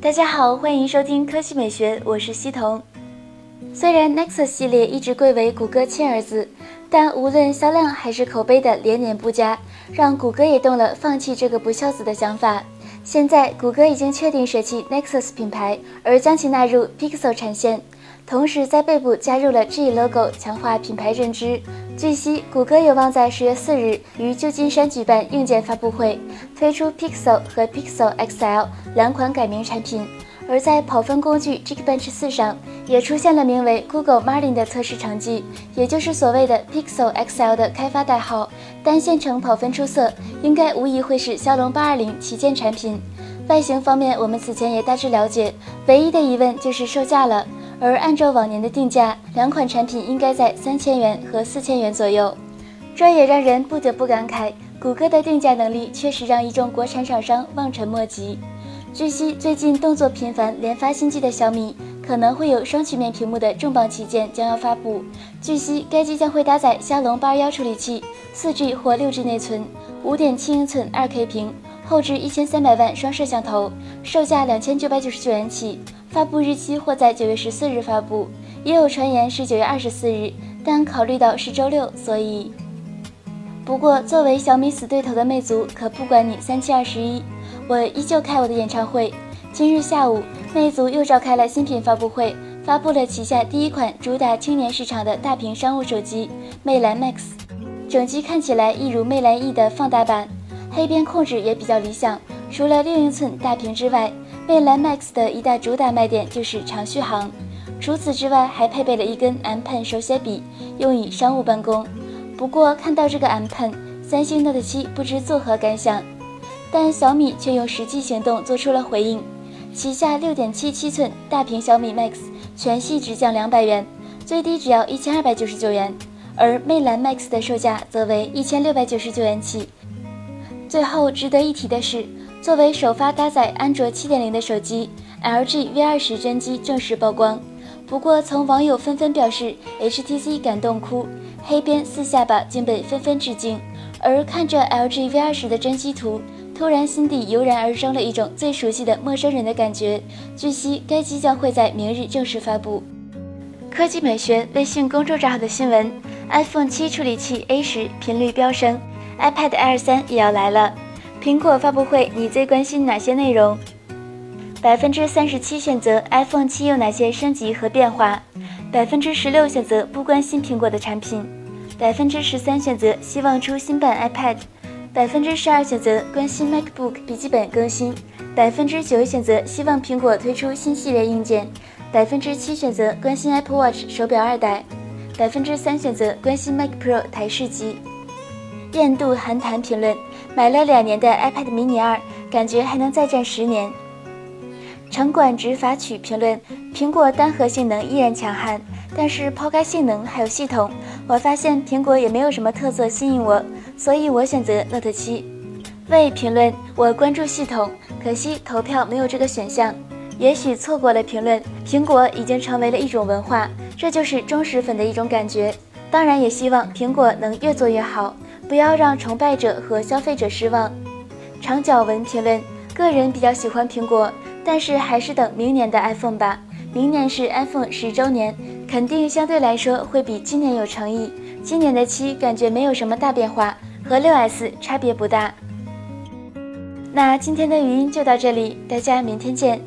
大家好，欢迎收听科技美学，我是西彤。虽然 Nexus 系列一直贵为谷歌亲儿子，但无论销量还是口碑的连年不佳，让谷歌也动了放弃这个不孝子的想法。现在，谷歌已经确定舍弃 Nexus 品牌，而将其纳入 Pixel 产线，同时在背部加入了 G logo，强化品牌认知。据悉，谷歌有望在十月四日于旧金山举办硬件发布会，推出 Pixel 和 Pixel XL 两款改名产品。而在跑分工具 Geekbench 4上，也出现了名为 Google Marlin 的测试成绩，也就是所谓的 Pixel XL 的开发代号。单线程跑分出色，应该无疑会是骁龙820旗舰产品。外形方面，我们此前也大致了解，唯一的疑问就是售价了。而按照往年的定价，两款产品应该在三千元和四千元左右。这也让人不得不感慨，谷歌的定价能力确实让一众国产厂商望尘莫及。据悉，最近动作频繁、连发新机的小米可能会有双曲面屏幕的重磅旗舰将要发布。据悉，该机将会搭载骁龙八二幺处理器、四 G 或六 G 内存、五点七英寸二 K 屏、后置一千三百万双摄像头，售价两千九百九十九元起。发布日期或在九月十四日发布，也有传言是九月二十四日，但考虑到是周六，所以。不过，作为小米死对头的魅族，可不管你三七二十一。我依旧开我的演唱会。今日下午，魅族又召开了新品发布会，发布了旗下第一款主打青年市场的大屏商务手机魅蓝 Max。整机看起来一如魅蓝 E 的放大版，黑边控制也比较理想。除了六英寸大屏之外，魅蓝 Max 的一大主打卖点就是长续航。除此之外，还配备了一根 M Pen 手写笔，用以商务办公。不过看到这个 M Pen，三星 Note 7不知作何感想。但小米却用实际行动做出了回应，旗下六点七七寸大屏小米 Max 全系直降两百元，最低只要一千二百九十九元，而魅蓝 Max 的售价则为一千六百九十九元起。最后值得一提的是，作为首发搭载安卓七点零的手机，LG V 二十真机正式曝光。不过，从网友纷纷表示 HTC 感动哭，黑边四下巴竟被纷纷致敬。而看着 LG V 二十的真机图。突然，心底油然而生了一种最熟悉的陌生人的感觉。据悉，该机将会在明日正式发布。科技美学微信公众账号的新闻：iPhone 七处理器 A 十频率飙升，iPad Air 三也要来了。苹果发布会，你最关心哪些内容？百分之三十七选择 iPhone 七有哪些升级和变化？百分之十六选择不关心苹果的产品。百分之十三选择希望出新版 iPad。百分之十二选择关心 MacBook 笔记本更新，百分之九选择希望苹果推出新系列硬件，百分之七选择关心 Apple Watch 手表二代，百分之三选择关心 Mac Pro 台式机。艳度韩谈评论：买了两年的 iPad mini 二，感觉还能再战十年。城管执法曲评论：苹果单核性能依然强悍，但是抛开性能还有系统，我发现苹果也没有什么特色吸引我。所以我选择 Note 7。为评论，我关注系统，可惜投票没有这个选项。也许错过了评论，苹果已经成为了一种文化，这就是忠实粉的一种感觉。当然，也希望苹果能越做越好，不要让崇拜者和消费者失望。长脚纹评论，个人比较喜欢苹果，但是还是等明年的 iPhone 吧。明年是 iPhone 十周年，肯定相对来说会比今年有诚意。今年的七感觉没有什么大变化，和六 S 差别不大。那今天的语音就到这里，大家明天见。